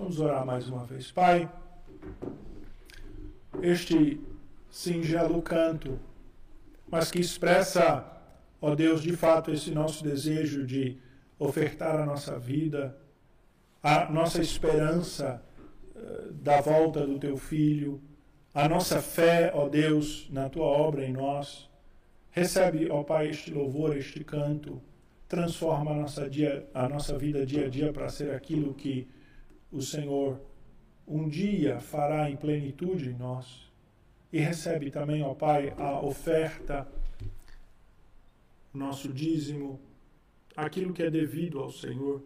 Vamos orar mais uma vez. Pai, este singelo canto, mas que expressa, ó Deus, de fato, esse nosso desejo de ofertar a nossa vida, a nossa esperança uh, da volta do teu filho, a nossa fé, ó Deus, na tua obra em nós. Recebe, ó Pai, este louvor, este canto, transforma a nossa, dia, a nossa vida dia a dia para ser aquilo que o Senhor um dia fará em plenitude em nós. E recebe também, ó Pai, a oferta, o nosso dízimo, aquilo que é devido ao Senhor.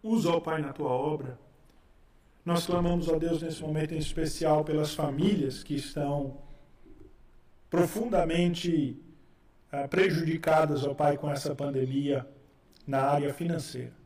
Usa, ó Pai, na tua obra. Nós clamamos a Deus nesse momento em especial pelas famílias que estão profundamente uh, prejudicadas, ó Pai, com essa pandemia na área financeira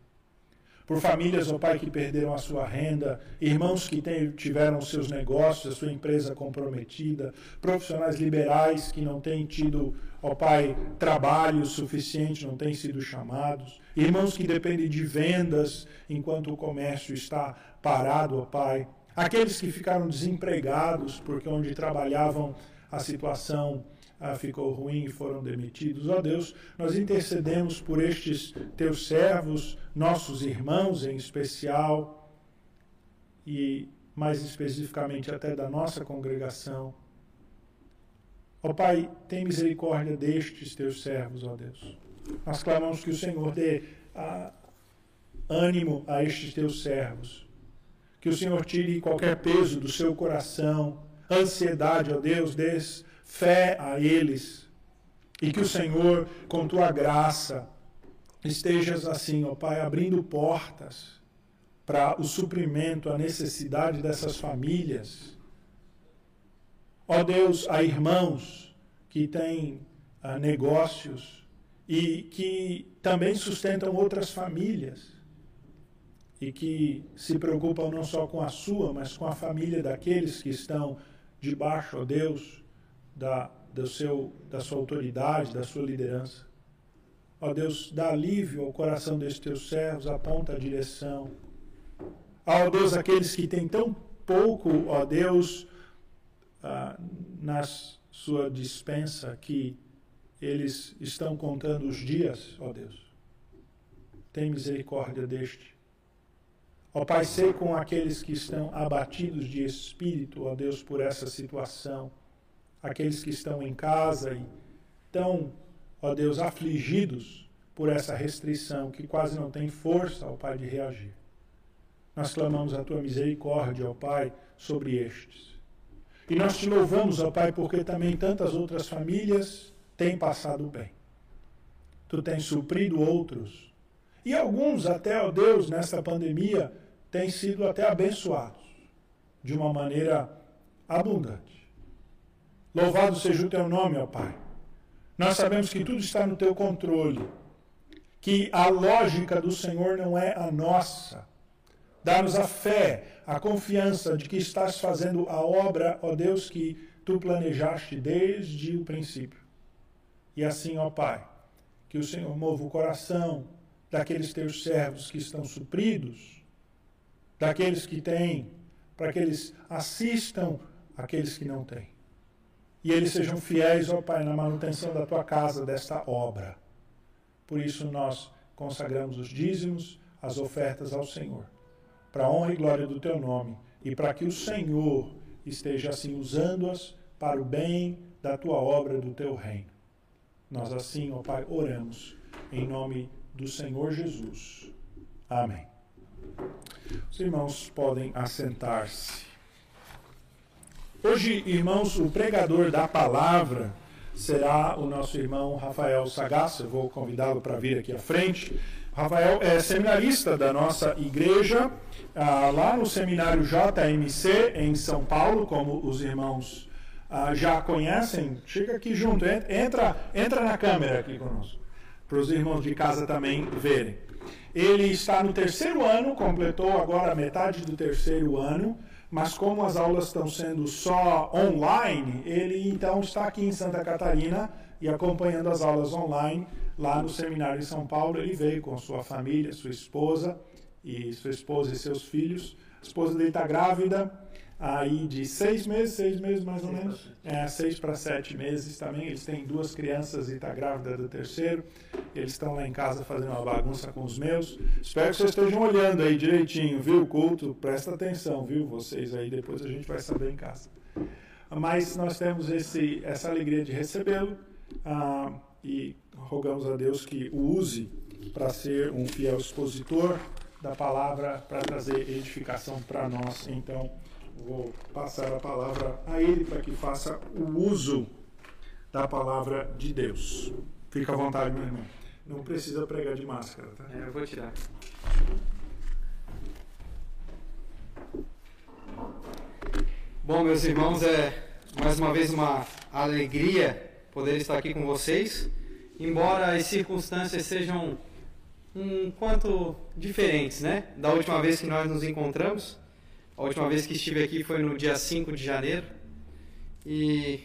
por famílias, ó Pai, que perderam a sua renda, irmãos que tem, tiveram seus negócios, a sua empresa comprometida, profissionais liberais que não têm tido, ó Pai, trabalho suficiente, não têm sido chamados, irmãos que dependem de vendas enquanto o comércio está parado, ó Pai, aqueles que ficaram desempregados porque onde trabalhavam a situação ah, ficou ruim e foram demitidos. Ó oh Deus, nós intercedemos por estes teus servos, nossos irmãos em especial, e mais especificamente até da nossa congregação. Ó oh Pai, tem misericórdia destes teus servos, ó oh Deus. Nós clamamos que o Senhor dê ah, ânimo a estes teus servos. Que o Senhor tire qualquer peso do seu coração, ansiedade, ó Deus, desse fé a eles. E que o Senhor, com tua graça, estejas assim, ó Pai, abrindo portas para o suprimento, a necessidade dessas famílias. Ó Deus, há irmãos que têm ah, negócios e que também sustentam outras famílias e que se preocupam não só com a sua, mas com a família daqueles que estão debaixo, ó Deus, da, do seu, da sua autoridade, da sua liderança. Ó Deus, dá alívio ao coração destes teus servos, aponta a direção. Ó Deus, aqueles que têm tão pouco, ó Deus, ah, na sua dispensa, que eles estão contando os dias, ó Deus. Tem misericórdia deste. Ó Pai, sei com aqueles que estão abatidos de espírito, ó Deus, por essa situação aqueles que estão em casa e tão, ó Deus, afligidos por essa restrição que quase não tem força, ó Pai, de reagir. Nós clamamos a tua misericórdia, ó Pai, sobre estes. E nós te louvamos, ó Pai, porque também tantas outras famílias têm passado bem. Tu tens suprido outros. E alguns, até, ó Deus, nessa pandemia, têm sido até abençoados de uma maneira abundante. Louvado seja o teu nome, ó Pai. Nós sabemos que tudo está no teu controle, que a lógica do Senhor não é a nossa. Dá-nos a fé, a confiança de que estás fazendo a obra, ó Deus, que tu planejaste desde o princípio. E assim, ó Pai, que o Senhor mova o coração daqueles teus servos que estão supridos, daqueles que têm, para que eles assistam aqueles que não têm e eles sejam fiéis, ó Pai, na manutenção da tua casa, desta obra. Por isso nós consagramos os dízimos, as ofertas ao Senhor, para a honra e glória do teu nome, e para que o Senhor esteja assim usando-as para o bem da tua obra, do teu reino. Nós assim, ó Pai, oramos em nome do Senhor Jesus. Amém. Os irmãos podem assentar-se. Hoje, irmãos, o pregador da palavra será o nosso irmão Rafael Sagassa. Eu vou convidá-lo para vir aqui à frente. Rafael é seminarista da nossa igreja, ah, lá no seminário JMC, em São Paulo, como os irmãos ah, já conhecem. Chega aqui junto, entra, entra na câmera aqui conosco, para os irmãos de casa também verem. Ele está no terceiro ano, completou agora a metade do terceiro ano mas como as aulas estão sendo só online, ele então está aqui em Santa Catarina e acompanhando as aulas online lá no seminário em São Paulo. Ele veio com sua família, sua esposa e sua esposa e seus filhos. A esposa dele está grávida aí de seis meses, seis meses mais ou menos, é, seis para sete meses também. Eles têm duas crianças e está grávida do terceiro. Eles estão lá em casa fazendo uma bagunça com os meus. Espero que vocês estejam olhando aí direitinho, viu, culto? Presta atenção, viu, vocês aí, depois a gente vai saber em casa. Mas nós temos esse, essa alegria de recebê-lo ah, e rogamos a Deus que o use para ser um fiel expositor da palavra, para trazer edificação para nós. Então, vou passar a palavra a ele para que faça o uso da palavra de Deus. Fica à vontade, meu irmão. Não precisa pregar de máscara, tá? É, eu vou tirar. Bom, meus irmãos, é mais uma vez uma alegria poder estar aqui com vocês. Embora as circunstâncias sejam um quanto diferentes, né? Da última vez que nós nos encontramos. A última vez que estive aqui foi no dia 5 de janeiro. E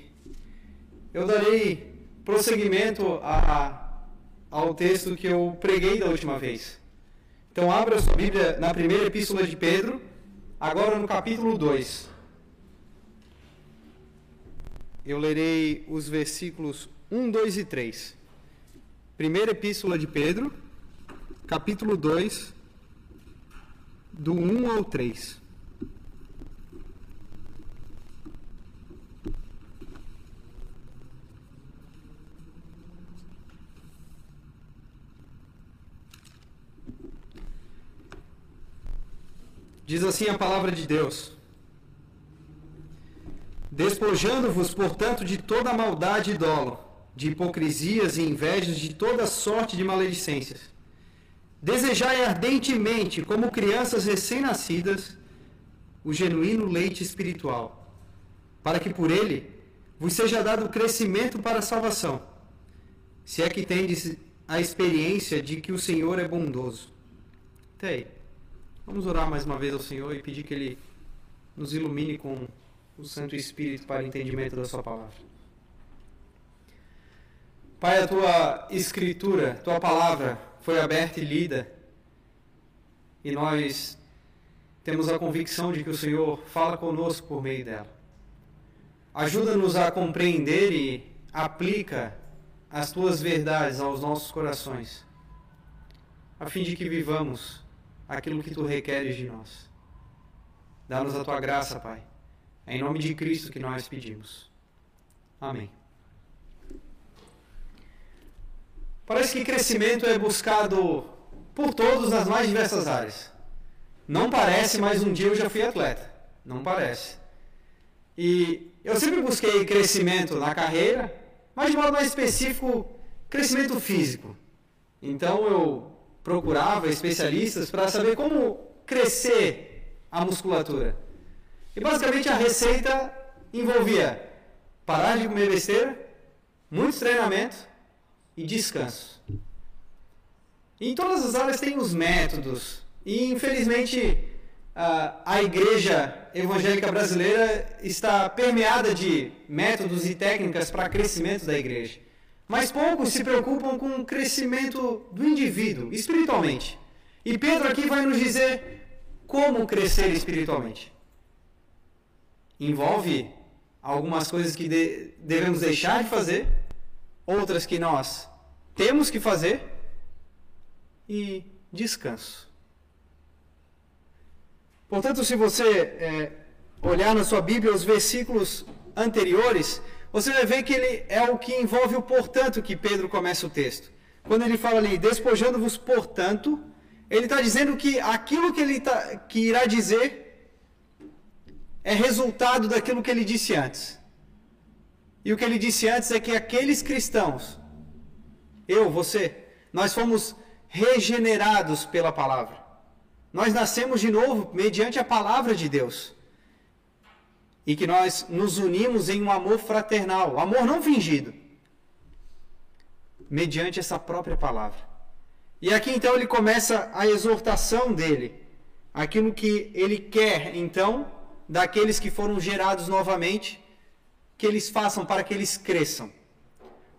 eu darei prosseguimento a, ao texto que eu preguei da última vez. Então, abra sua Bíblia na primeira epístola de Pedro, agora no capítulo 2. Eu lerei os versículos 1, 2 e 3. Primeira epístola de Pedro, capítulo 2, do 1 ao 3. Diz assim a palavra de Deus: Despojando-vos, portanto, de toda maldade e dolo, de hipocrisias e invejas, de toda sorte de maledicências. Desejai ardentemente, como crianças recém-nascidas, o genuíno leite espiritual, para que por ele vos seja dado crescimento para a salvação, se é que tendes a experiência de que o Senhor é bondoso. Até aí. Vamos orar mais uma vez ao Senhor e pedir que Ele nos ilumine com o Santo Espírito para o entendimento da Sua palavra. Pai, a Tua Escritura, Tua palavra foi aberta e lida e nós temos a convicção de que o Senhor fala conosco por meio dela. Ajuda-nos a compreender e aplica as Tuas verdades aos nossos corações, a fim de que vivamos aquilo que tu requeres de nós. Dá-nos a tua graça, Pai. É em nome de Cristo que nós pedimos. Amém. Parece que crescimento é buscado por todos nas mais diversas áreas. Não parece, mas um dia eu já fui atleta. Não parece. E eu sempre busquei crescimento na carreira, mas de modo mais específico, crescimento físico. Então eu procurava especialistas para saber como crescer a musculatura. E basicamente a receita envolvia parar de comer besteira, muito treinamento e descanso. E em todas as áreas tem os métodos. E infelizmente a, igreja evangélica brasileira está permeada de métodos e técnicas para crescimento da igreja. Mas poucos se preocupam com o crescimento do indivíduo, espiritualmente. E Pedro aqui vai nos dizer como crescer espiritualmente. Envolve algumas coisas que de, devemos deixar de fazer, outras que nós temos que fazer, e descanso. Portanto, se você é, olhar na sua Bíblia os versículos anteriores, você vai ver que ele é o que envolve o portanto que Pedro começa o texto. Quando ele fala ali, despojando-vos portanto, ele está dizendo que aquilo que ele tá, que irá dizer é resultado daquilo que ele disse antes. E o que ele disse antes é que aqueles cristãos, eu, você, nós fomos regenerados pela palavra. Nós nascemos de novo mediante a palavra de Deus e que nós nos unimos em um amor fraternal, amor não fingido, mediante essa própria palavra. E aqui então ele começa a exortação dele, aquilo que ele quer então daqueles que foram gerados novamente, que eles façam para que eles cresçam.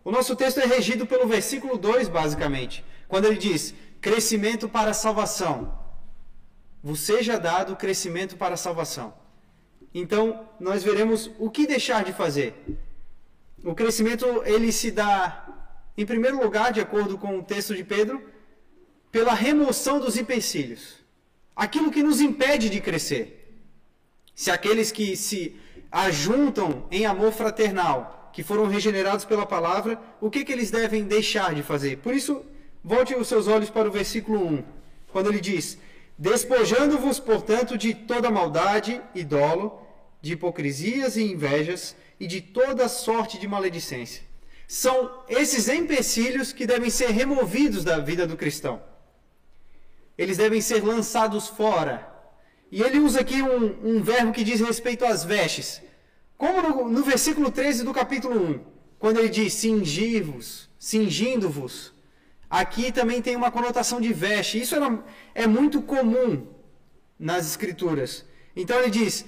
O nosso texto é regido pelo versículo 2, basicamente, quando ele diz: crescimento para a salvação. vos seja dado crescimento para a salvação. Então, nós veremos o que deixar de fazer. O crescimento ele se dá, em primeiro lugar, de acordo com o texto de Pedro, pela remoção dos empecilhos. Aquilo que nos impede de crescer. Se aqueles que se ajuntam em amor fraternal, que foram regenerados pela palavra, o que, que eles devem deixar de fazer? Por isso, volte os seus olhos para o versículo 1, quando ele diz: Despojando-vos, portanto, de toda maldade e dolo, de hipocrisias e invejas e de toda sorte de maledicência. São esses empecilhos que devem ser removidos da vida do cristão. Eles devem ser lançados fora. E ele usa aqui um, um verbo que diz respeito às vestes. Como no, no versículo 13 do capítulo 1, quando ele diz cingir-vos, cingindo-vos. Aqui também tem uma conotação de veste. Isso era, é muito comum nas escrituras. Então ele diz: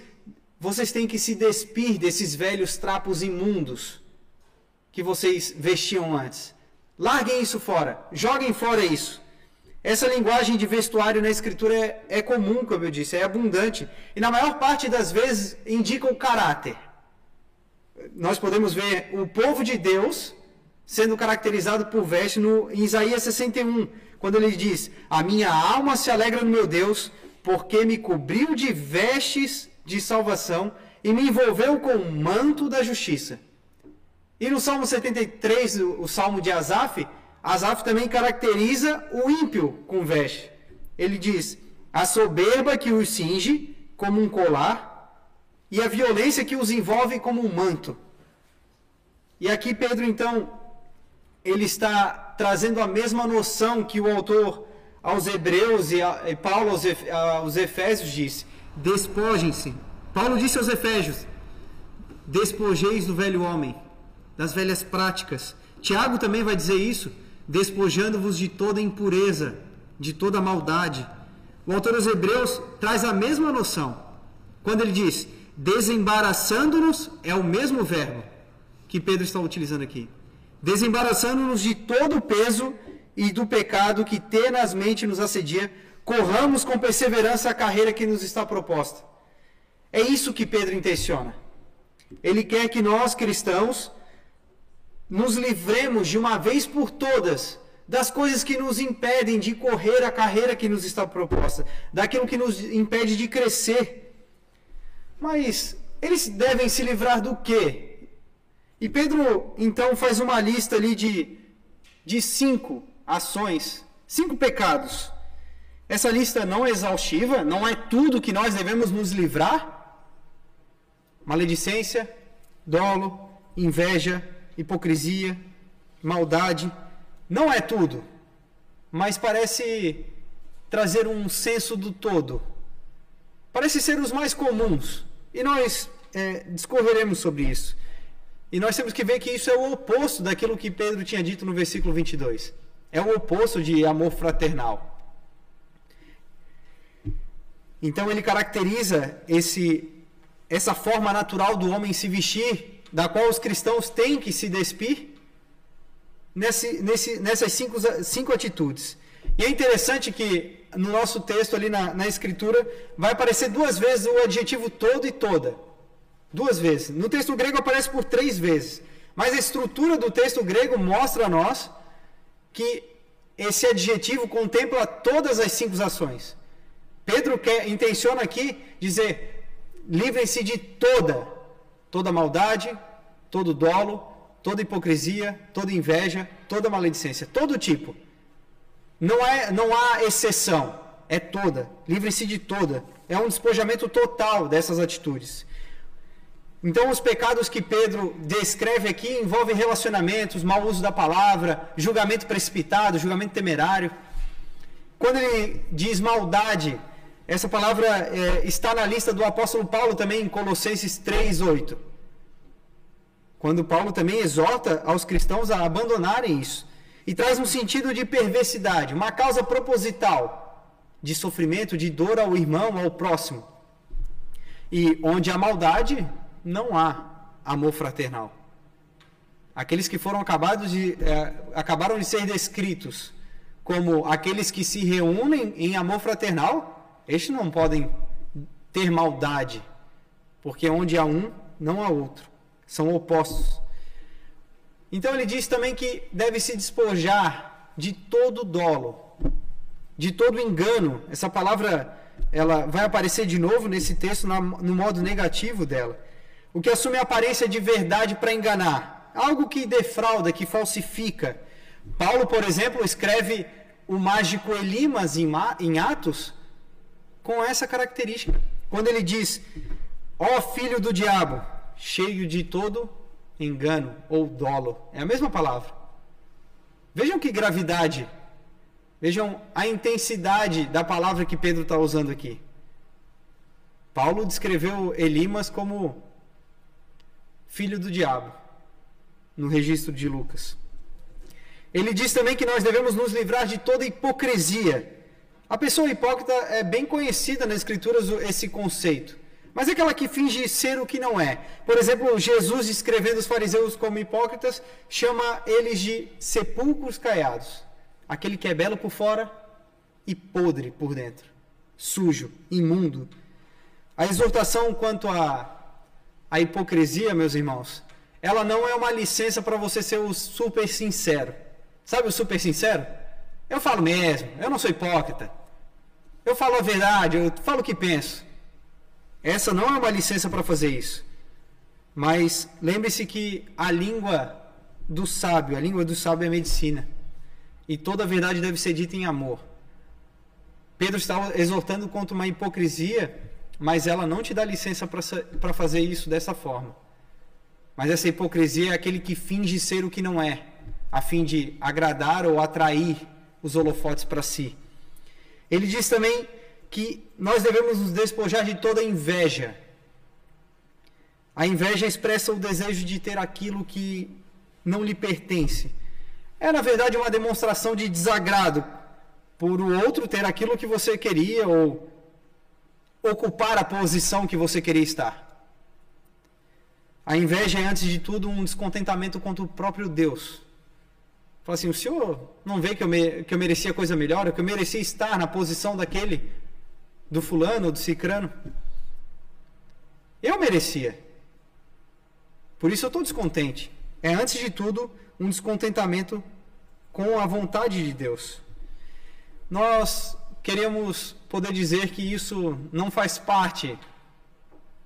vocês têm que se despir desses velhos trapos imundos que vocês vestiam antes. Larguem isso fora, joguem fora isso. Essa linguagem de vestuário na escritura é, é, comum, como eu disse, é abundante. E na maior parte das vezes indica o caráter. Nós podemos ver o povo de Deus sendo caracterizado por veste no, em Isaías 61, quando ele diz: A minha alma se alegra no meu Deus, porque me cobriu de vestes de salvação e me envolveu com o manto da justiça. E no Salmo 73, o, Salmo de Asaf, Asaf também caracteriza o ímpio com veste. Ele diz: a soberba que os cinge como um colar e a violência que os envolve como um manto. E aqui Pedro então ele está trazendo a mesma noção que o autor aos Hebreus e, a, e Paulo aos, aos Efésios disse despojem-se. Paulo disse aos Efésios: despojeis do velho homem, das velhas práticas. Tiago também vai dizer isso, despojando-vos de toda impureza, de toda maldade. O autor dos Hebreus traz a mesma noção. Quando ele diz desembaraçando-nos, é o mesmo verbo que Pedro está utilizando aqui. Desembaraçando-nos de todo o peso e do pecado que tenazmente nos assedia corramos com perseverança a carreira que nos está proposta. É isso que Pedro intenciona. Ele quer que nós, cristãos, nos livremos de uma vez por todas das coisas que nos impedem de correr a carreira que nos está proposta, daquilo que nos impede de crescer. Mas eles devem se livrar do quê? E Pedro então faz uma lista ali de, de cinco ações, cinco pecados essa lista não é exaustiva, não é tudo que nós devemos nos livrar. Maledicência, dolo, inveja, hipocrisia, maldade, não é tudo, mas parece trazer um senso do todo. Parece ser os mais comuns, e nós é, discorreremos sobre isso. E nós temos que ver que isso é o oposto daquilo que Pedro tinha dito no versículo 22. É o oposto de amor fraternal. Então ele caracteriza esse, essa forma natural do homem se vestir, da qual os cristãos têm que se despir, nesse, nesse, nessas cinco, cinco atitudes. E é interessante que no nosso texto ali na, na escritura vai aparecer duas vezes o adjetivo todo e toda. Duas vezes. No texto grego aparece por três vezes. Mas a estrutura do texto grego mostra a nós que esse adjetivo contempla todas as cinco ações. Pedro quer, intenciona aqui dizer: livrem-se de toda, toda maldade, todo dolo, toda hipocrisia, toda inveja, toda maledicência, todo tipo. Não, é, não há exceção, é toda. Livrem-se de toda. É um despojamento total dessas atitudes. Então, os pecados que Pedro descreve aqui envolvem relacionamentos, mau uso da palavra, julgamento precipitado, julgamento temerário. Quando ele diz maldade, essa palavra é, está na lista do apóstolo Paulo também em Colossenses 3:8. Quando Paulo também exorta aos cristãos a abandonarem isso e traz um sentido de perversidade, uma causa proposital de sofrimento, de dor ao irmão, ao próximo. E onde há maldade, não há amor fraternal. Aqueles que foram acabados de, é, acabaram de ser descritos como aqueles que se reúnem em amor fraternal Estes não podem ter maldade, porque onde há um, não há outro. São opostos. Então ele diz também que deve se despojar de todo dolo, de todo engano. Essa palavra ela vai aparecer de novo nesse texto no modo negativo dela. O que assume a aparência de verdade para enganar, algo que defrauda, que falsifica. Paulo, por exemplo, escreve o mágico Elimas em Atos com essa característica. Quando ele diz: Ó filho do diabo, cheio de todo engano ou dolo. É a mesma palavra. Vejam que gravidade. Vejam a intensidade da palavra que Pedro está usando aqui. Paulo descreveu Elimas como filho do diabo, no registro de Lucas. Ele diz também que nós devemos nos livrar de toda hipocrisia. A pessoa hipócrita é bem conhecida nas Escrituras esse conceito. Mas é aquela que finge ser o que não é. Por exemplo, Jesus, descrevendo os fariseus como hipócritas, chama eles de sepulcros caiados. Aquele que é belo por fora e podre por dentro. Sujo, imundo. A exortação quanto a, a hipocrisia, meus irmãos, ela não é uma licença para você ser o super sincero. Sabe o super sincero? Eu falo mesmo, eu não sou hipócrita. Eu falo a verdade, eu falo o que penso. Essa não é uma licença para fazer isso. Mas lembre-se que a língua do sábio, a língua do sábio é medicina. E toda a verdade deve ser dita em amor. Pedro estava exortando contra uma hipocrisia, mas ela não te dá licença para fazer isso dessa forma. Mas essa hipocrisia é aquele que finge ser o que não é, a fim de agradar ou atrair os holofotes para si. Ele diz também que nós devemos nos despojar de toda inveja. A inveja expressa o desejo de ter aquilo que não lhe pertence. É, na verdade, uma demonstração de desagrado por o outro ter aquilo que você queria ou ocupar a posição que você queria estar. A inveja é, antes de tudo, um descontentamento contra o próprio Deus. Fala assim: o senhor não vê que eu, me, que eu merecia coisa melhor, que eu merecia estar na posição daquele do fulano, do cicrano. Eu merecia. Por isso eu estou descontente. É, antes de tudo, um descontentamento com a vontade de Deus. Nós queremos poder dizer que isso não faz parte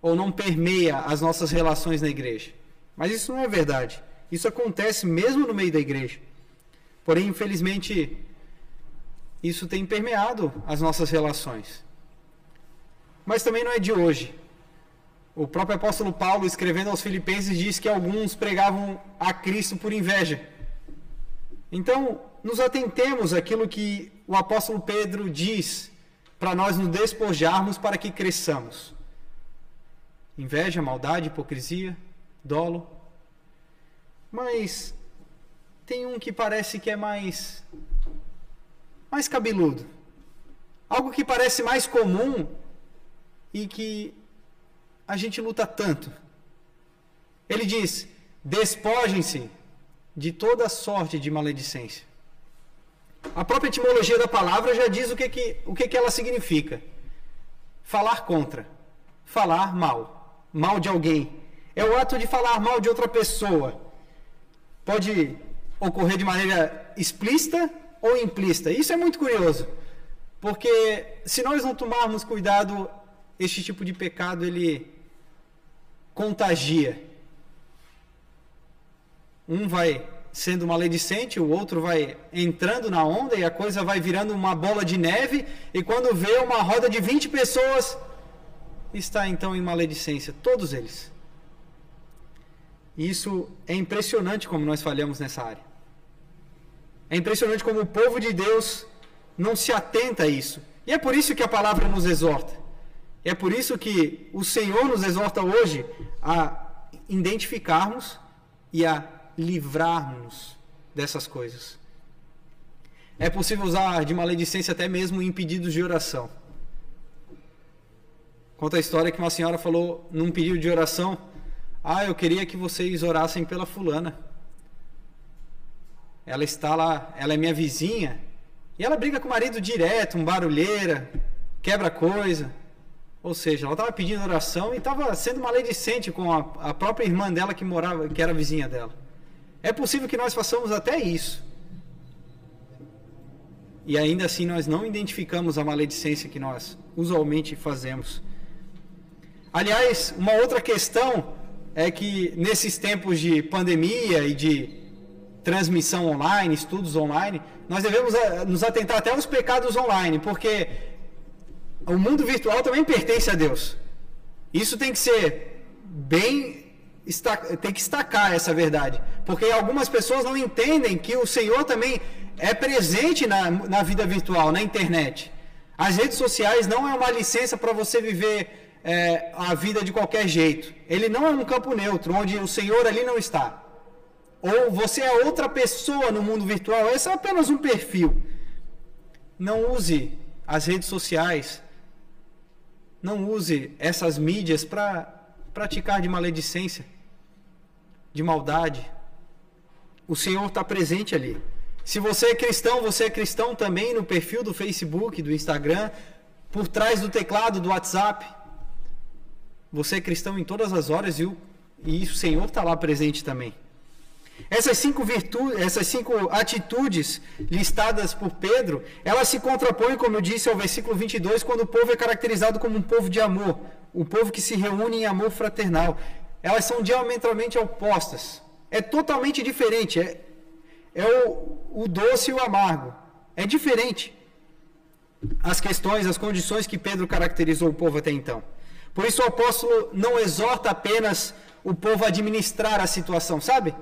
ou não permeia as nossas relações na igreja. Mas isso não é verdade. Isso acontece mesmo no meio da igreja. Porém, infelizmente, isso tem permeado as nossas relações mas também não é de hoje. O próprio apóstolo Paulo, escrevendo aos Filipenses, diz que alguns pregavam a Cristo por inveja. Então, nos atentemos àquilo que o apóstolo Pedro diz para nós nos despojarmos para que cresçamos. Inveja, maldade, hipocrisia, dolo. Mas tem um que parece que é mais mais cabeludo. Algo que parece mais comum e que a gente luta tanto. Ele diz: despojem-se de toda sorte de maledicência. A própria etimologia da palavra já diz o que, que, o que, que ela significa: falar contra, falar mal, mal de alguém. É o ato de falar mal de outra pessoa. Pode ocorrer de maneira explícita ou implícita. Isso é muito curioso, porque se nós não tomarmos cuidado este tipo de pecado ele contagia. Um vai sendo maledicente, o outro vai entrando na onda e a coisa vai virando uma bola de neve, e quando vê uma roda de 20 pessoas, está então em maledicência, todos eles. Isso é impressionante como nós falhamos nessa área. É impressionante como o povo de Deus não se atenta a isso. E é por isso que a palavra nos exorta. É por isso que o Senhor nos exorta hoje a identificarmos e a livrarmos dessas coisas. É possível usar de maledicência até mesmo em pedidos de oração. Conta a história que uma senhora falou num pedido de oração: Ah, eu queria que vocês orassem pela fulana. Ela está lá, ela é minha vizinha, e ela briga com o marido direto, um barulheira, quebra coisa. Ou seja, ela estava pedindo oração e estava sendo maledicente com a, a própria irmã dela que morava, que era vizinha dela. É possível que nós façamos até isso. E ainda assim nós não identificamos a maledicência que nós usualmente fazemos. Aliás, uma outra questão é que nesses tempos de pandemia e de transmissão online, estudos online, nós devemos eh, nos atentar até aos pecados online, porque o mundo virtual também pertence a Deus. Isso tem que ser bem tem que destacar essa verdade, porque algumas pessoas não entendem que o Senhor também é presente na, na vida virtual, na internet. As redes sociais não é uma licença para você viver é, a vida de qualquer jeito. Ele não é um campo neutro, onde o Senhor ali não está ou você é outra pessoa no mundo virtual, esse é apenas um perfil. Não use as redes sociais, não use essas mídias para praticar de maledicência, de maldade. O Senhor está presente ali. Se você é cristão, você é cristão também no perfil do Facebook, do Instagram, por trás do teclado do WhatsApp. Você é cristão em todas as horas e o, e o Senhor está lá presente também. Essas cinco virtudes, essas cinco atitudes listadas por Pedro, elas se contrapõem, como eu disse, ao versículo 22, quando o povo é caracterizado como um povo de amor, o povo que se reúne em amor fraternal. Elas são diametralmente opostas. É totalmente diferente. É, é o, o doce e o amargo. É diferente. As questões, as condições que Pedro caracterizou o povo até então. Por isso o apóstolo não exorta apenas o povo a administrar a situação, sabe?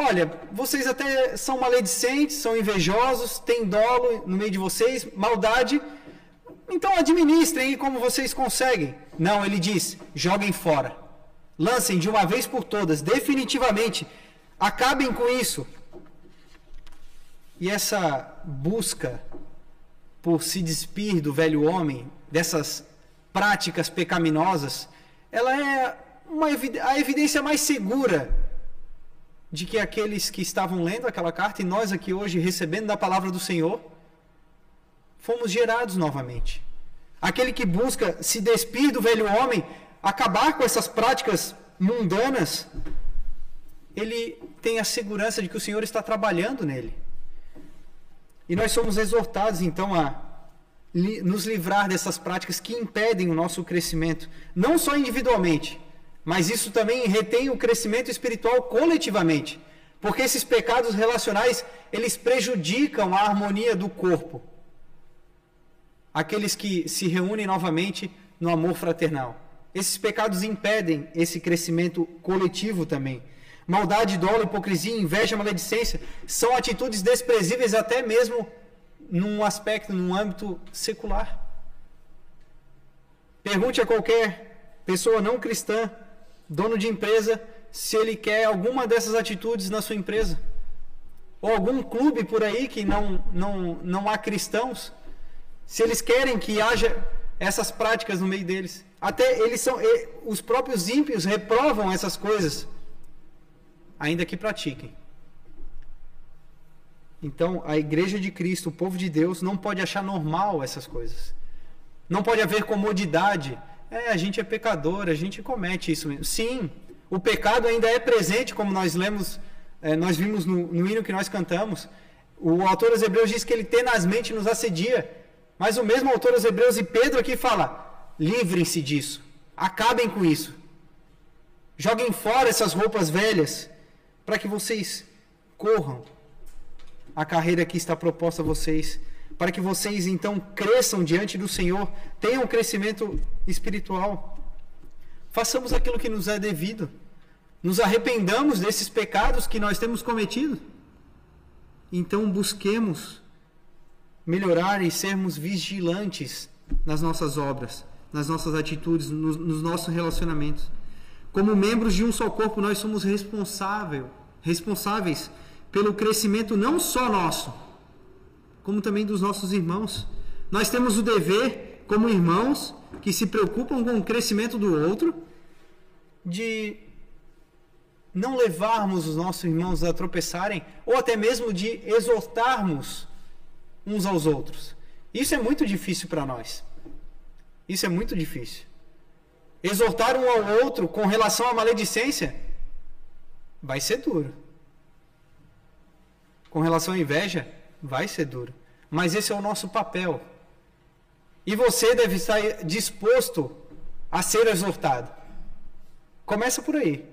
Olha, vocês até são maledicentes, são invejosos, têm dolo no meio de vocês, maldade. Então administrem como vocês conseguem. Não, ele diz: joguem fora. Lancem de uma vez por todas, definitivamente. Acabem com isso. E essa busca por se despir do velho homem, dessas práticas pecaminosas, ela é uma, a evidência mais segura de que aqueles que estavam lendo aquela carta e nós aqui hoje recebendo da palavra do Senhor, fomos gerados novamente. Aquele que busca se despir do velho homem, acabar com essas práticas mundanas, ele tem a segurança de que o Senhor está trabalhando nele. E nós somos exortados então a nos livrar dessas práticas que impedem o nosso crescimento, não só individualmente, mas isso também retém o crescimento espiritual coletivamente, porque esses pecados relacionais, eles prejudicam a harmonia do corpo. Aqueles que se reúnem novamente no amor fraternal. Esses pecados impedem esse crescimento coletivo também. Maldade, dolo, hipocrisia, inveja, maledicência são atitudes desprezíveis até mesmo num aspecto, num âmbito secular. Pergunte a qualquer pessoa não cristã dono de empresa, se ele quer alguma dessas atitudes na sua empresa. Ou algum clube por aí que não, não, não há cristãos, se eles querem que haja essas práticas no meio deles. Até eles são, os próprios ímpios reprovam essas coisas, ainda que pratiquem. Então, a igreja de Cristo, o povo de Deus, não pode achar normal essas coisas. Não pode haver comodidade é, a gente é pecador, a gente comete isso mesmo. Sim, o pecado ainda é presente, como nós lemos, é, nós vimos no, no hino que nós cantamos. O autor aos Hebreus diz que ele tenazmente nos assedia. Mas o mesmo autor aos Hebreus e Pedro aqui fala: livrem-se disso, acabem com isso. Joguem fora essas roupas velhas, para que vocês corram a carreira que está proposta a vocês para que vocês então cresçam diante do Senhor, tenham crescimento espiritual. Façamos aquilo que nos é devido. Nos arrependamos desses pecados que nós temos cometido. Então busquemos melhorar e sermos vigilantes nas nossas obras, nas nossas atitudes, nos, nos nossos relacionamentos. Como membros de um só corpo, nós somos responsável, responsáveis pelo crescimento não só nosso, como também dos nossos irmãos. Nós temos o dever, como irmãos, que se preocupam com o crescimento do outro, de não levarmos os nossos irmãos a tropeçarem, ou até mesmo de exortarmos uns aos outros. Isso é muito difícil para nós. Isso é muito difícil. Exortar um ao outro com relação à maledicência vai ser duro. Com relação à inveja, vai ser duro. Mas esse é o nosso papel. E você deve estar disposto a ser exortado. Começa por aí.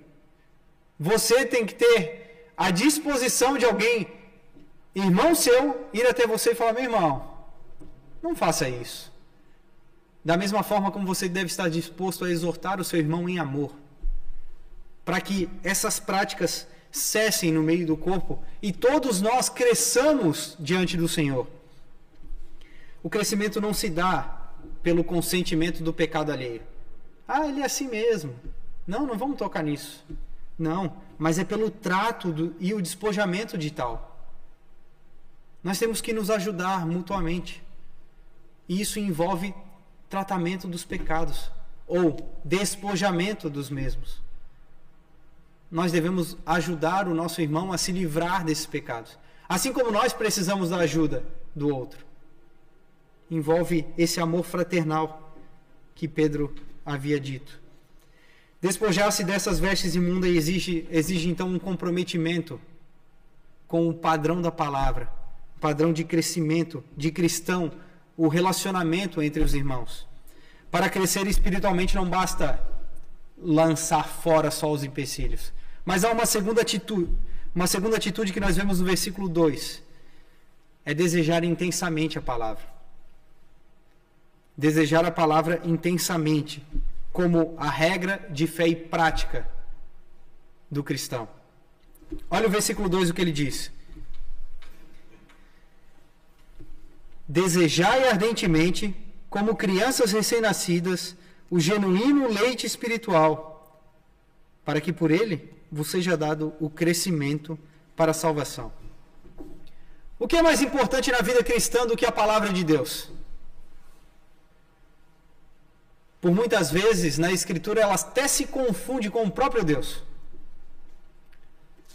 Você tem que ter a disposição de alguém, irmão seu, ir até você e falar: meu irmão, não faça isso. Da mesma forma como você deve estar disposto a exortar o seu irmão em amor, para que essas práticas cessem no meio do corpo e todos nós cresçamos diante do Senhor. O crescimento não se dá pelo consentimento do pecado alheio. Ah, ele é assim mesmo. Não, não vamos tocar nisso. Não, mas é pelo trato do, e o despojamento de tal. Nós temos que nos ajudar mutuamente. E isso envolve tratamento dos pecados ou despojamento dos mesmos. Nós devemos ajudar o nosso irmão a se livrar desses pecados, assim como nós precisamos da ajuda do outro. Envolve esse amor fraternal que Pedro havia dito. Despojar-se dessas vestes imundas exige, exige então um comprometimento com o padrão da palavra, padrão de crescimento, de cristão, o relacionamento entre os irmãos. Para crescer espiritualmente não basta lançar fora só os empecilhos, mas há uma segunda atitude, uma segunda atitude que nós vemos no versículo 2. É desejar intensamente a palavra. Desejar a palavra intensamente como a regra de fé e prática do cristão. Olha o versículo 2 o que ele diz. Desejai ardentemente, como crianças recém-nascidas, o genuíno leite espiritual, para que por ele vos seja dado o crescimento para a salvação. O que é mais importante na vida cristã do que a palavra de Deus? Por muitas vezes na Escritura ela até se confunde com o próprio Deus.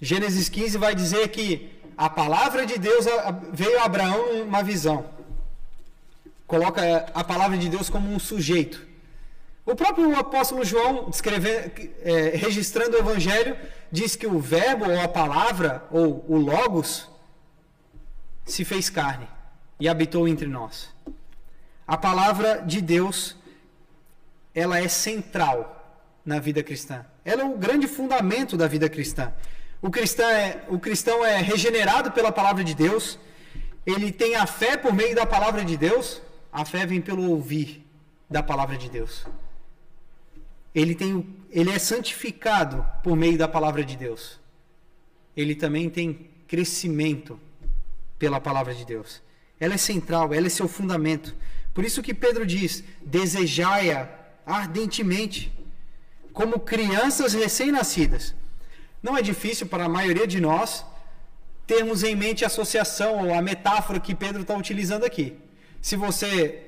Gênesis 15 vai dizer que a palavra de Deus veio a Abraão uma visão. Coloca a palavra de Deus como um sujeito. O próprio apóstolo João, é, registrando o evangelho, diz que o verbo ou a palavra ou o logos se fez carne e habitou entre nós. A palavra de Deus ela é central na vida cristã. Ela é o grande fundamento da vida cristã. O cristão é, o cristão é regenerado pela palavra de Deus. Ele tem a fé por meio da palavra de Deus. A fé vem pelo ouvir da palavra de Deus. Ele, tem, ele é santificado por meio da palavra de Deus. Ele também tem crescimento pela palavra de Deus. Ela é central, ela é seu fundamento. Por isso que Pedro diz: desejai-a ardentemente, como crianças recém-nascidas. Não é difícil para a maioria de nós termos em mente a associação ou a metáfora que Pedro está utilizando aqui. Se você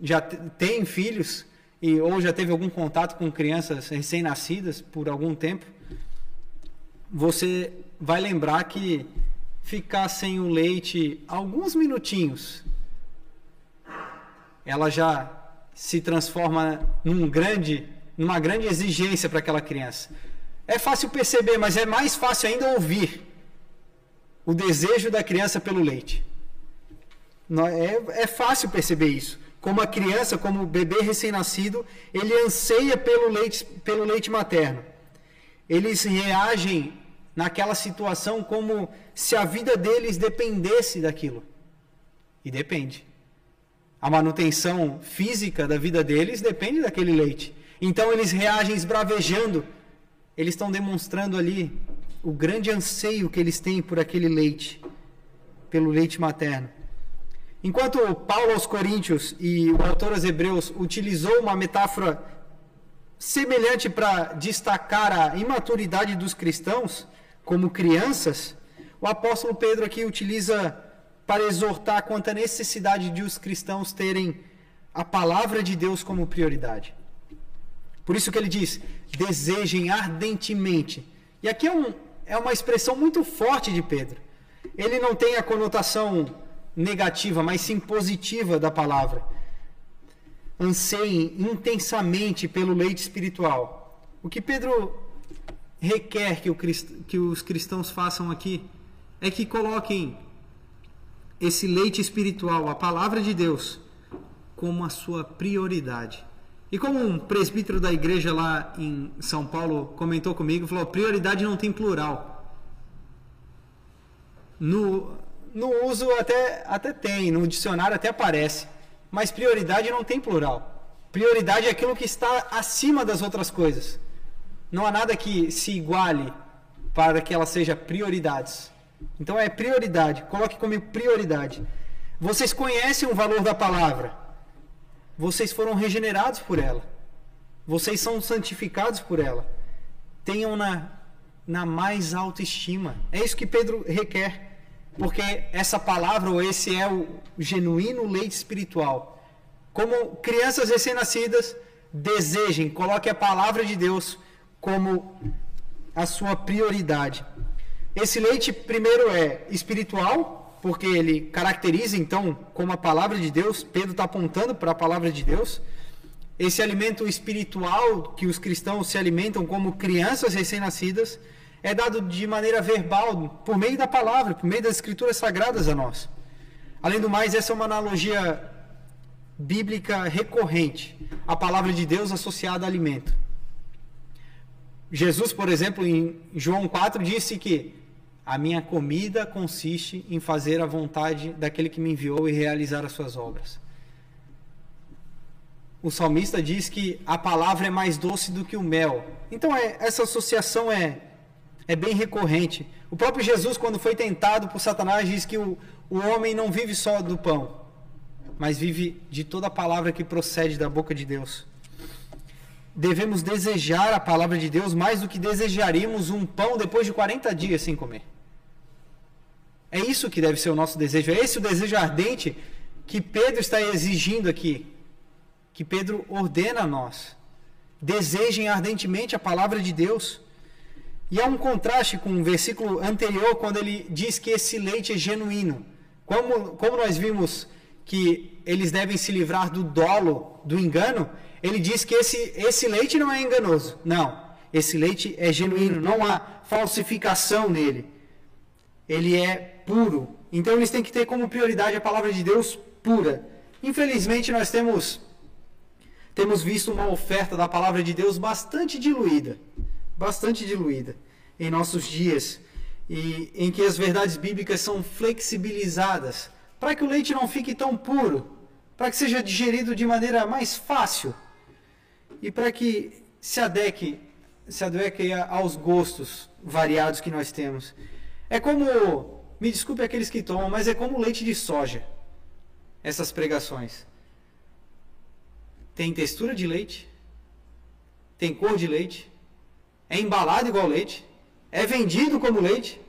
já tem filhos e, ou já teve algum contato com crianças recém-nascidas por algum tempo, você vai lembrar que ficar sem o leite alguns minutinhos, ela já se transforma num grande, numa grande exigência para aquela criança. É fácil perceber, mas é mais fácil ainda ouvir o desejo da criança pelo leite. É, é fácil perceber isso. Como a criança, como o bebê recém-nascido, ele anseia pelo leite, pelo leite materno. Eles reagem naquela situação como se a vida deles dependesse daquilo. E depende. A manutenção física da vida deles depende daquele leite. Então eles reagem esbravejando. Eles estão demonstrando ali o grande anseio que eles têm por aquele leite, pelo leite materno. Enquanto Paulo aos Coríntios e o autor aos Hebreus utilizou uma metáfora semelhante para destacar a imaturidade dos cristãos como crianças, o apóstolo Pedro aqui utiliza para exortar quanto à necessidade de os cristãos terem a palavra de Deus como prioridade. Por isso que ele diz: desejem ardentemente. E aqui é, um, é uma expressão muito forte de Pedro. Ele não tem a conotação negativa, mas sim positiva da palavra. anseiem intensamente pelo leite espiritual. O que Pedro requer que, que os cristãos façam aqui é que coloquem esse leite espiritual, a palavra de Deus, como a sua prioridade. E como um presbítero da igreja lá em São Paulo comentou comigo, falou: prioridade não tem plural. No, no uso até, até tem, no dicionário até aparece, mas prioridade não tem plural. Prioridade é aquilo que está acima das outras coisas. Não há nada que se iguale para que ela seja prioridades. Então é prioridade, coloque como prioridade. Vocês conhecem o valor da palavra. Vocês foram regenerados por ela. Vocês são santificados por ela. Tenham na, na mais alta estima. É isso que Pedro requer. Porque essa palavra, ou esse é o genuíno leite espiritual. Como crianças recém-nascidas, desejem, coloque a palavra de Deus como a sua prioridade. Esse leite, primeiro, é espiritual, porque ele caracteriza, então, como a palavra de Deus. Pedro está apontando para a palavra de Deus. Esse alimento espiritual que os cristãos se alimentam como crianças recém-nascidas é dado de maneira verbal, por meio da palavra, por meio das escrituras sagradas a nós. Além do mais, essa é uma analogia bíblica recorrente, a palavra de Deus associada a alimento. Jesus, por exemplo, em João 4, disse que a minha comida consiste em fazer a vontade daquele que me enviou e realizar as suas obras. O salmista diz que a palavra é mais doce do que o mel. Então, é, essa associação é, é bem recorrente. O próprio Jesus, quando foi tentado por Satanás, diz que o, o homem não vive só do pão, mas vive de toda a palavra que procede da boca de Deus devemos desejar a palavra de Deus mais do que desejaríamos um pão depois de 40 dias sem comer. É isso que deve ser o nosso desejo. É esse o desejo ardente que Pedro está exigindo aqui. Que Pedro ordena a nós. Desejem ardentemente a palavra de Deus. E há um contraste com o versículo anterior, quando ele diz que esse leite é genuíno. Como, como nós vimos que eles devem se livrar do dolo, do engano, ele diz que esse, esse leite não é enganoso. Não. Esse leite é genuíno, não há falsificação nele. Ele é puro. Então eles têm que ter como prioridade a palavra de Deus pura. Infelizmente nós temos temos visto uma oferta da palavra de Deus bastante diluída, bastante diluída em nossos dias, e em que as verdades bíblicas são flexibilizadas para que o leite não fique tão puro, para que seja digerido de maneira mais fácil e para que se adeque, se adeque aos gostos variados que nós temos. É como, me desculpe aqueles que tomam, mas é como leite de soja, essas pregações. Tem textura de leite, tem cor de leite, é embalado igual leite, é vendido como leite,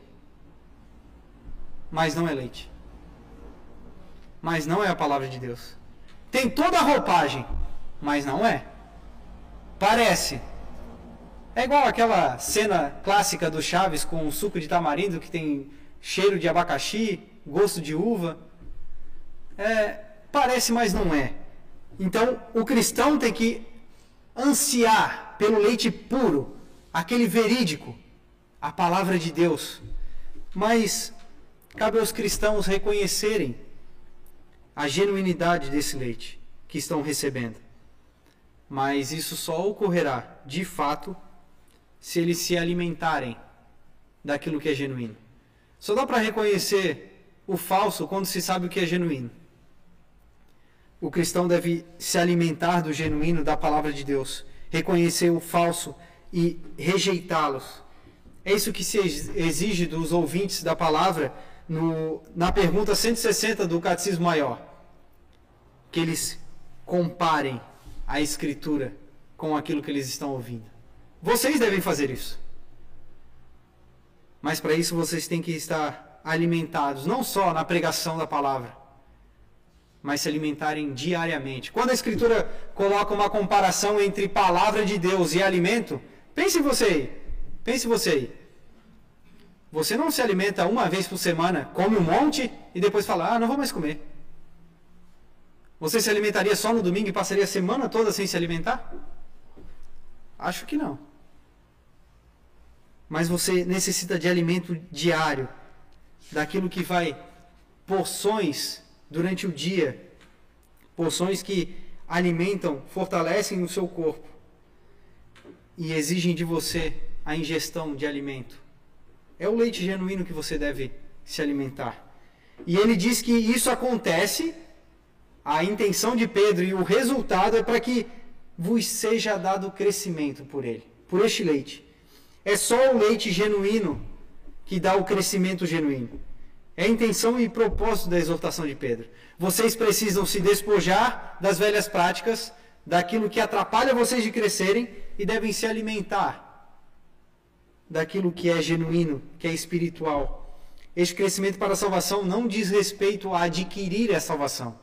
mas não é leite. Mas não é a palavra de Deus. Tem toda a roupagem, mas não é. Parece. É igual aquela cena clássica do Chaves com o suco de tamarindo que tem cheiro de abacaxi, gosto de uva. É, parece, mas não é. Então, o cristão tem que ansiar pelo leite puro, aquele verídico, a palavra de Deus. Mas cabe aos cristãos reconhecerem a genuinidade desse leite que estão recebendo mas isso só ocorrerá de fato se eles se alimentarem daquilo que é genuíno. Só dá para reconhecer o falso quando se sabe o que é genuíno. O cristão deve se alimentar do genuíno da palavra de Deus, reconhecer o falso e rejeitá-los. É isso que se exige dos ouvintes da palavra no, na pergunta 160 do Catecismo Maior. Que eles comparem a Escritura com aquilo que eles estão ouvindo. Vocês devem fazer isso. Mas para isso vocês têm que estar alimentados, não só na pregação da palavra, mas se alimentarem diariamente. Quando a Escritura coloca uma comparação entre palavra de Deus e alimento, pense você aí. Pense você aí. Você não se alimenta uma vez por semana, come um monte e depois fala: Ah, não vou mais comer. Você se alimentaria só no domingo e passaria a semana toda sem se alimentar? Acho que não. Mas você necessita de alimento diário, daquilo que vai porções durante o dia, porções que alimentam, fortalecem o seu corpo e exigem de você a ingestão de alimento. É o leite genuíno que você deve se alimentar. E ele diz que isso acontece, a intenção de Pedro e o resultado é para que vos seja dado crescimento por ele, por este leite. É só o leite genuíno que dá o crescimento genuíno. É a intenção e propósito da exortação de Pedro. Vocês precisam se despojar das velhas práticas, daquilo que atrapalha vocês de crescerem e devem se alimentar daquilo que é genuíno, que é espiritual este crescimento para a salvação não diz respeito a adquirir a salvação.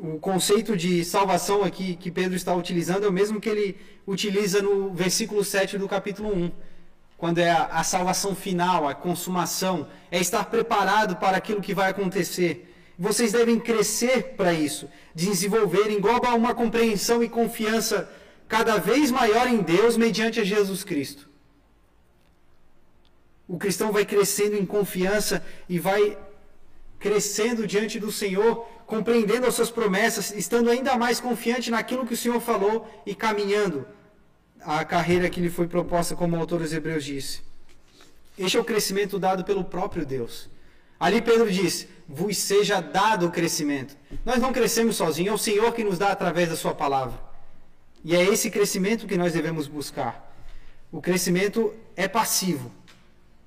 O conceito de salvação aqui que Pedro está utilizando é o mesmo que ele utiliza no versículo 7 do capítulo 1, quando é a, a salvação final, a consumação, é estar preparado para aquilo que vai acontecer. Vocês devem crescer para isso, desenvolver, engloba uma compreensão e confiança cada vez maior em Deus mediante a Jesus Cristo. O cristão vai crescendo em confiança e vai crescendo diante do Senhor, compreendendo as suas promessas, estando ainda mais confiante naquilo que o Senhor falou e caminhando a carreira que lhe foi proposta, como o autor dos Hebreus disse. Este é o crescimento dado pelo próprio Deus. Ali Pedro diz: vos seja dado o crescimento. Nós não crescemos sozinhos, é o Senhor que nos dá através da Sua palavra. E é esse crescimento que nós devemos buscar. O crescimento é passivo,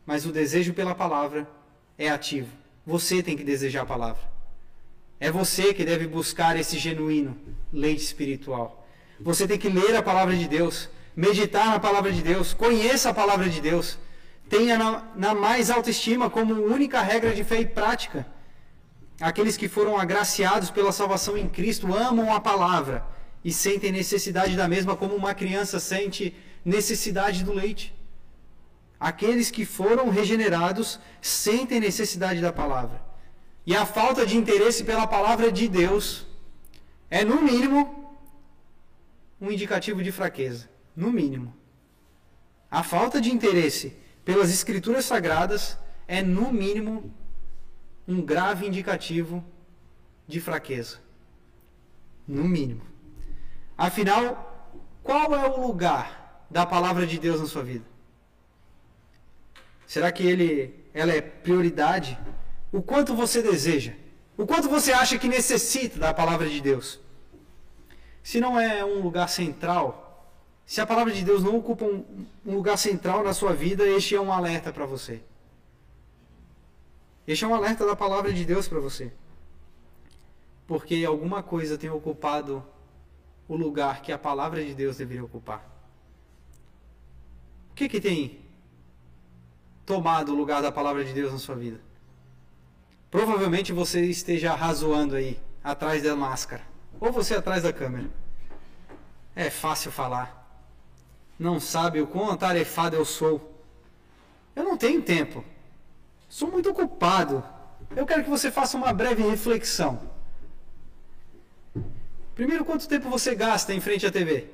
mas o desejo pela palavra é ativo. Você tem que desejar a palavra. É você que deve buscar esse genuíno leite espiritual. Você tem que ler a palavra de Deus, meditar na palavra de Deus, conheça a palavra de Deus, tenha na, na mais alta estima como única regra de fé e prática. Aqueles que foram agraciados pela salvação em Cristo amam a palavra e sentem necessidade da mesma como uma criança sente necessidade do leite. Aqueles que foram regenerados sentem necessidade da palavra. E a falta de interesse pela palavra de Deus é, no mínimo, um indicativo de fraqueza. No mínimo. A falta de interesse pelas escrituras sagradas é, no mínimo, um grave indicativo de fraqueza. No mínimo. Afinal, qual é o lugar da palavra de Deus na sua vida? Será que ele, ela é prioridade? O quanto você deseja? O quanto você acha que necessita da palavra de Deus? Se não é um lugar central, se a palavra de Deus não ocupa um, um lugar central na sua vida, este é um alerta para você. Este é um alerta da palavra de Deus para você. Porque alguma coisa tem ocupado o lugar que a palavra de Deus deveria ocupar. O que, que tem tomado o lugar da palavra de Deus na sua vida. Provavelmente você esteja razoando aí, atrás da máscara. Ou você atrás da câmera. É fácil falar. Não sabe o quão atarefado eu sou. Eu não tenho tempo. Sou muito ocupado. Eu quero que você faça uma breve reflexão. Primeiro, quanto tempo você gasta em frente à TV?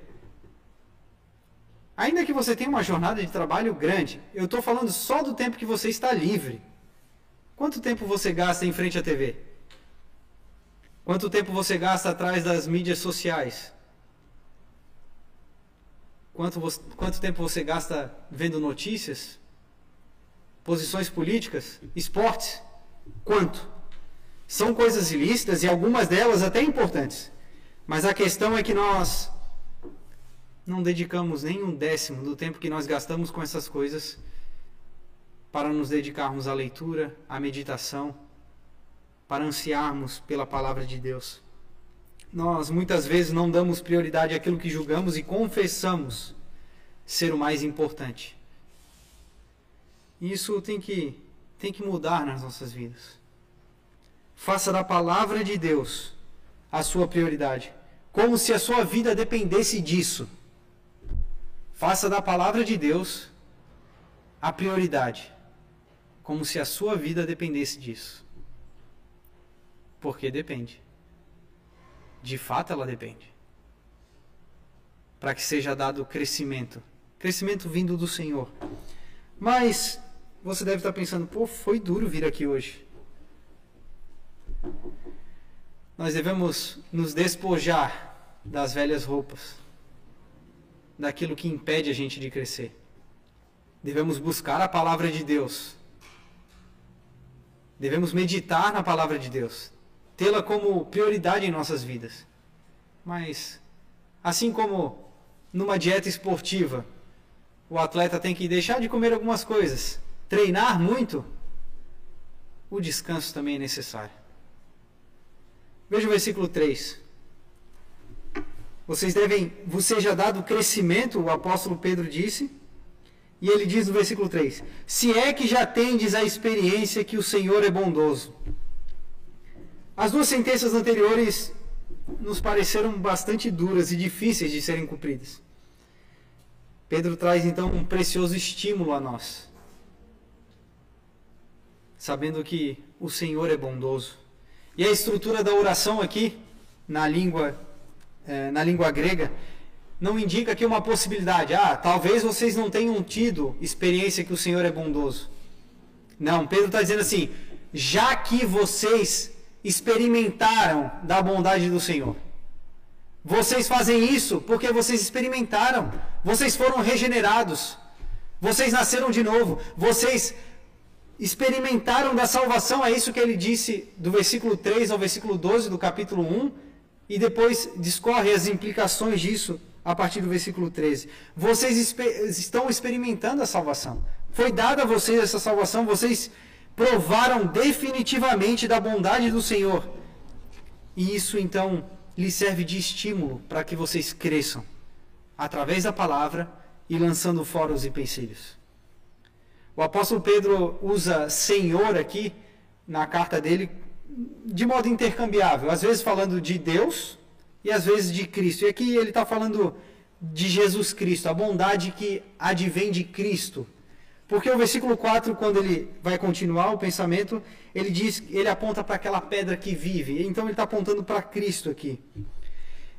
Ainda que você tenha uma jornada de trabalho grande, eu estou falando só do tempo que você está livre. Quanto tempo você gasta em frente à TV? Quanto tempo você gasta atrás das mídias sociais? Quanto, você, quanto tempo você gasta vendo notícias? Posições políticas? Esportes? Quanto? São coisas ilícitas e algumas delas até importantes. Mas a questão é que nós não dedicamos nem um décimo do tempo que nós gastamos com essas coisas para nos dedicarmos à leitura, à meditação, para ansiarmos pela palavra de Deus. Nós muitas vezes não damos prioridade àquilo que julgamos e confessamos ser o mais importante. Isso tem que, tem que mudar nas nossas vidas. Faça da palavra de Deus a sua prioridade, como se a sua vida dependesse disso. Faça da palavra de Deus a prioridade, como se a sua vida dependesse disso. Porque depende. de fato ela depende. Para que seja dado crescimento. Crescimento vindo do Senhor. Mas você deve estar pensando, pô, foi duro vir aqui hoje. Nós devemos nos despojar das velhas roupas, daquilo que impede a gente de crescer. Devemos buscar a palavra de Deus. Devemos meditar na palavra de Deus, tê-la como prioridade em nossas vidas. Mas, assim como numa dieta esportiva, o atleta tem que deixar de comer algumas coisas, treinar muito, o descanso também é necessário. Veja o versículo 3. Vocês devem, vos seja dado crescimento, o apóstolo Pedro disse, e ele diz no versículo 3: Se é que já tendes a experiência que o Senhor é bondoso. As duas sentenças anteriores nos pareceram bastante duras e difíceis de serem cumpridas. Pedro traz então um precioso estímulo a nós, sabendo que o Senhor é bondoso. E a estrutura da oração aqui, na língua, é, na língua grega, não indica aqui uma possibilidade. Ah, talvez vocês não tenham tido experiência que o Senhor é bondoso. Não, Pedro está dizendo assim: já que vocês experimentaram da bondade do Senhor, vocês fazem isso porque vocês experimentaram, vocês foram regenerados, vocês nasceram de novo, vocês experimentaram da salvação, é isso que ele disse do versículo 3 ao versículo 12 do capítulo 1, e depois discorre as implicações disso a partir do versículo 13. Vocês estão experimentando a salvação. Foi dada a vocês essa salvação, vocês provaram definitivamente da bondade do Senhor. E isso então lhes serve de estímulo para que vocês cresçam através da palavra e lançando fora os empecilhos. O apóstolo Pedro usa Senhor aqui na carta dele de modo intercambiável, às vezes falando de Deus e às vezes de Cristo. E aqui ele está falando de Jesus Cristo, a bondade que advém de Cristo. Porque o versículo 4, quando ele vai continuar o pensamento, ele diz, ele aponta para aquela pedra que vive. Então ele está apontando para Cristo aqui.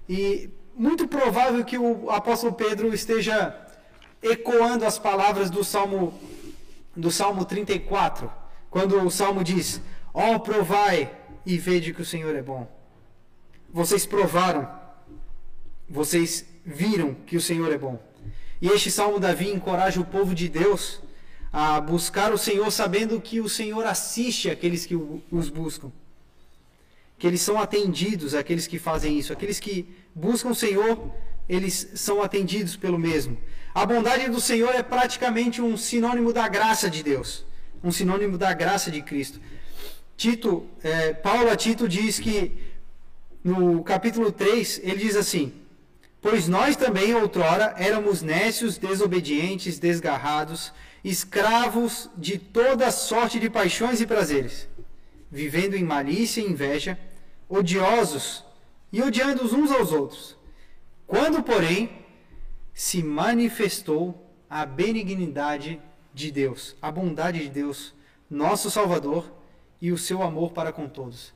E muito provável que o apóstolo Pedro esteja ecoando as palavras do Salmo do Salmo 34, quando o Salmo diz: "Ó, oh, provai e vede que o Senhor é bom". Vocês provaram, vocês viram que o Senhor é bom. E este salmo Davi encoraja o povo de Deus a buscar o Senhor, sabendo que o Senhor assiste aqueles que os buscam. Que eles são atendidos, aqueles que fazem isso. Aqueles que buscam o Senhor, eles são atendidos pelo mesmo. A bondade do Senhor é praticamente um sinônimo da graça de Deus, um sinônimo da graça de Cristo. Tito, é, Paulo a Tito diz que no capítulo 3, ele diz assim: Pois nós também outrora éramos nécios, desobedientes, desgarrados, escravos de toda sorte de paixões e prazeres, vivendo em malícia e inveja, odiosos e odiando uns aos outros. Quando, porém, se manifestou a benignidade de Deus, a bondade de Deus, nosso Salvador, e o seu amor para com todos.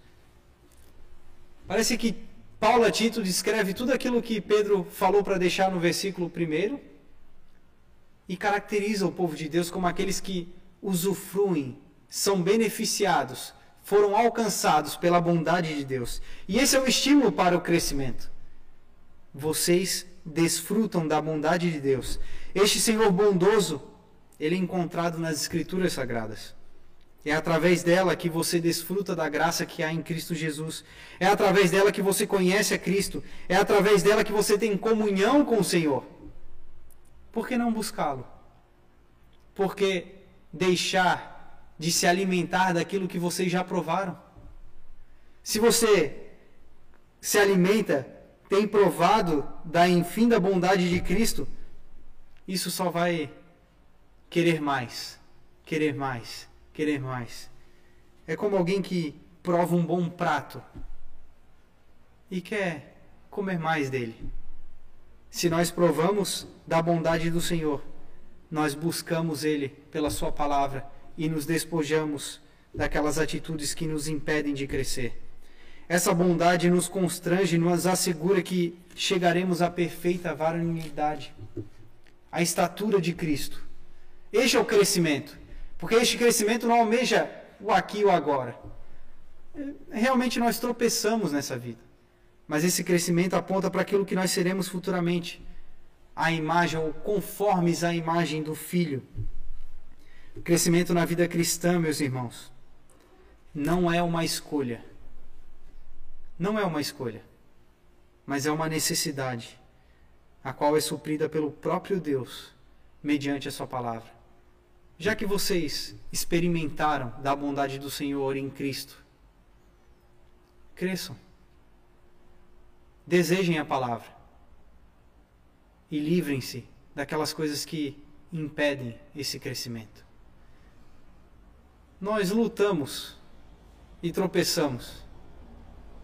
Parece que Paulo a Tito descreve tudo aquilo que Pedro falou para deixar no versículo 1 e caracteriza o povo de Deus como aqueles que usufruem, são beneficiados, foram alcançados pela bondade de Deus. E esse é o estímulo para o crescimento. Vocês desfrutam da bondade de Deus. Este Senhor bondoso, ele é encontrado nas Escrituras Sagradas. É através dela que você desfruta da graça que há em Cristo Jesus. É através dela que você conhece a Cristo. É através dela que você tem comunhão com o Senhor. Por que não buscá-lo? Por que deixar de se alimentar daquilo que vocês já provaram? Se você se alimenta, tem provado da infinda bondade de Cristo, isso só vai querer mais, querer mais querer mais. É como alguém que prova um bom prato e quer comer mais dele. Se nós provamos da bondade do Senhor, nós buscamos Ele pela Sua palavra e nos despojamos daquelas atitudes que nos impedem de crescer. essa bondade nos constrange, nos assegura que chegaremos à perfeita varonilidade, à estatura de Cristo. Este é o crescimento. Porque este crescimento não almeja o aqui e o agora. Realmente nós tropeçamos nessa vida. Mas esse crescimento aponta para aquilo que nós seremos futuramente. A imagem, ou conformes à imagem do Filho. O crescimento na vida cristã, meus irmãos, não é uma escolha. Não é uma escolha, mas é uma necessidade, a qual é suprida pelo próprio Deus, mediante a Sua palavra. Já que vocês experimentaram da bondade do Senhor em Cristo, cresçam. Desejem a palavra. E livrem-se daquelas coisas que impedem esse crescimento. Nós lutamos e tropeçamos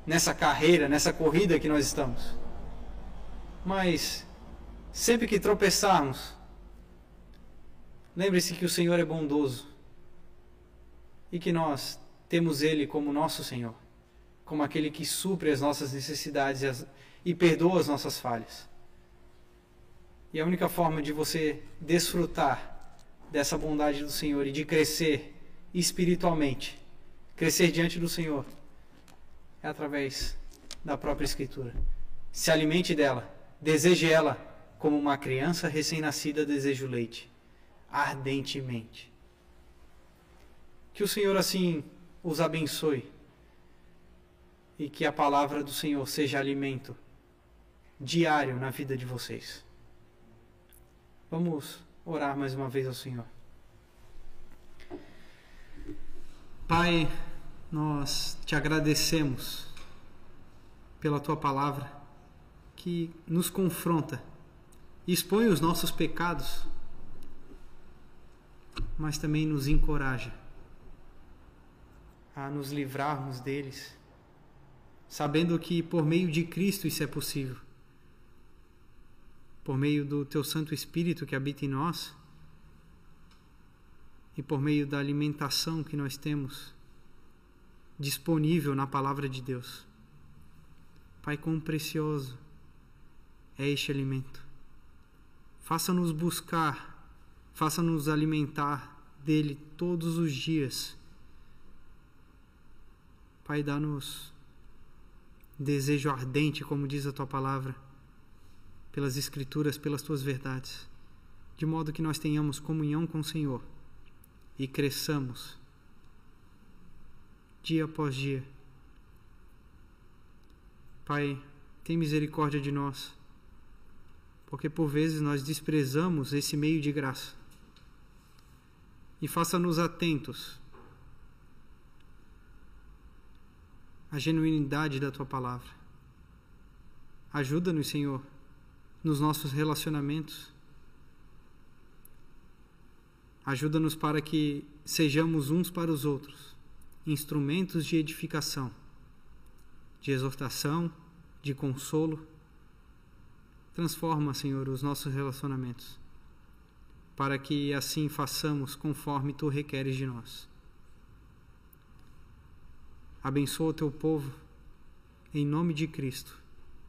nessa carreira, nessa corrida que nós estamos. Mas sempre que tropeçarmos, lembre-se que o Senhor é bondoso e que nós temos Ele como nosso Senhor como aquele que supre as nossas necessidades e, as, e perdoa as nossas falhas. E a única forma de você desfrutar dessa bondade do Senhor e de crescer espiritualmente, crescer diante do Senhor, é através da própria Escritura. Se alimente dela, deseje ela como uma criança recém-nascida deseja o leite, ardentemente. Que o Senhor assim os abençoe e que a palavra do Senhor seja alimento diário na vida de vocês. Vamos orar mais uma vez ao Senhor. Pai, nós te agradecemos pela tua palavra que nos confronta, expõe os nossos pecados, mas também nos encoraja a nos livrarmos deles sabendo que por meio de Cristo isso é possível. Por meio do teu Santo Espírito que habita em nós e por meio da alimentação que nós temos disponível na palavra de Deus. Pai, quão precioso é este alimento. Faça-nos buscar, faça-nos alimentar dele todos os dias. Pai, dá-nos desejo ardente, como diz a tua palavra, pelas Escrituras, pelas tuas verdades, de modo que nós tenhamos comunhão com o Senhor e cresçamos dia após dia. Pai, tem misericórdia de nós, porque por vezes nós desprezamos esse meio de graça. E faça-nos atentos a genuinidade da tua palavra. Ajuda-nos, Senhor, nos nossos relacionamentos. Ajuda-nos para que sejamos uns para os outros instrumentos de edificação, de exortação, de consolo. Transforma, Senhor, os nossos relacionamentos, para que assim façamos conforme tu requeres de nós. Abençoa o teu povo, em nome de Cristo.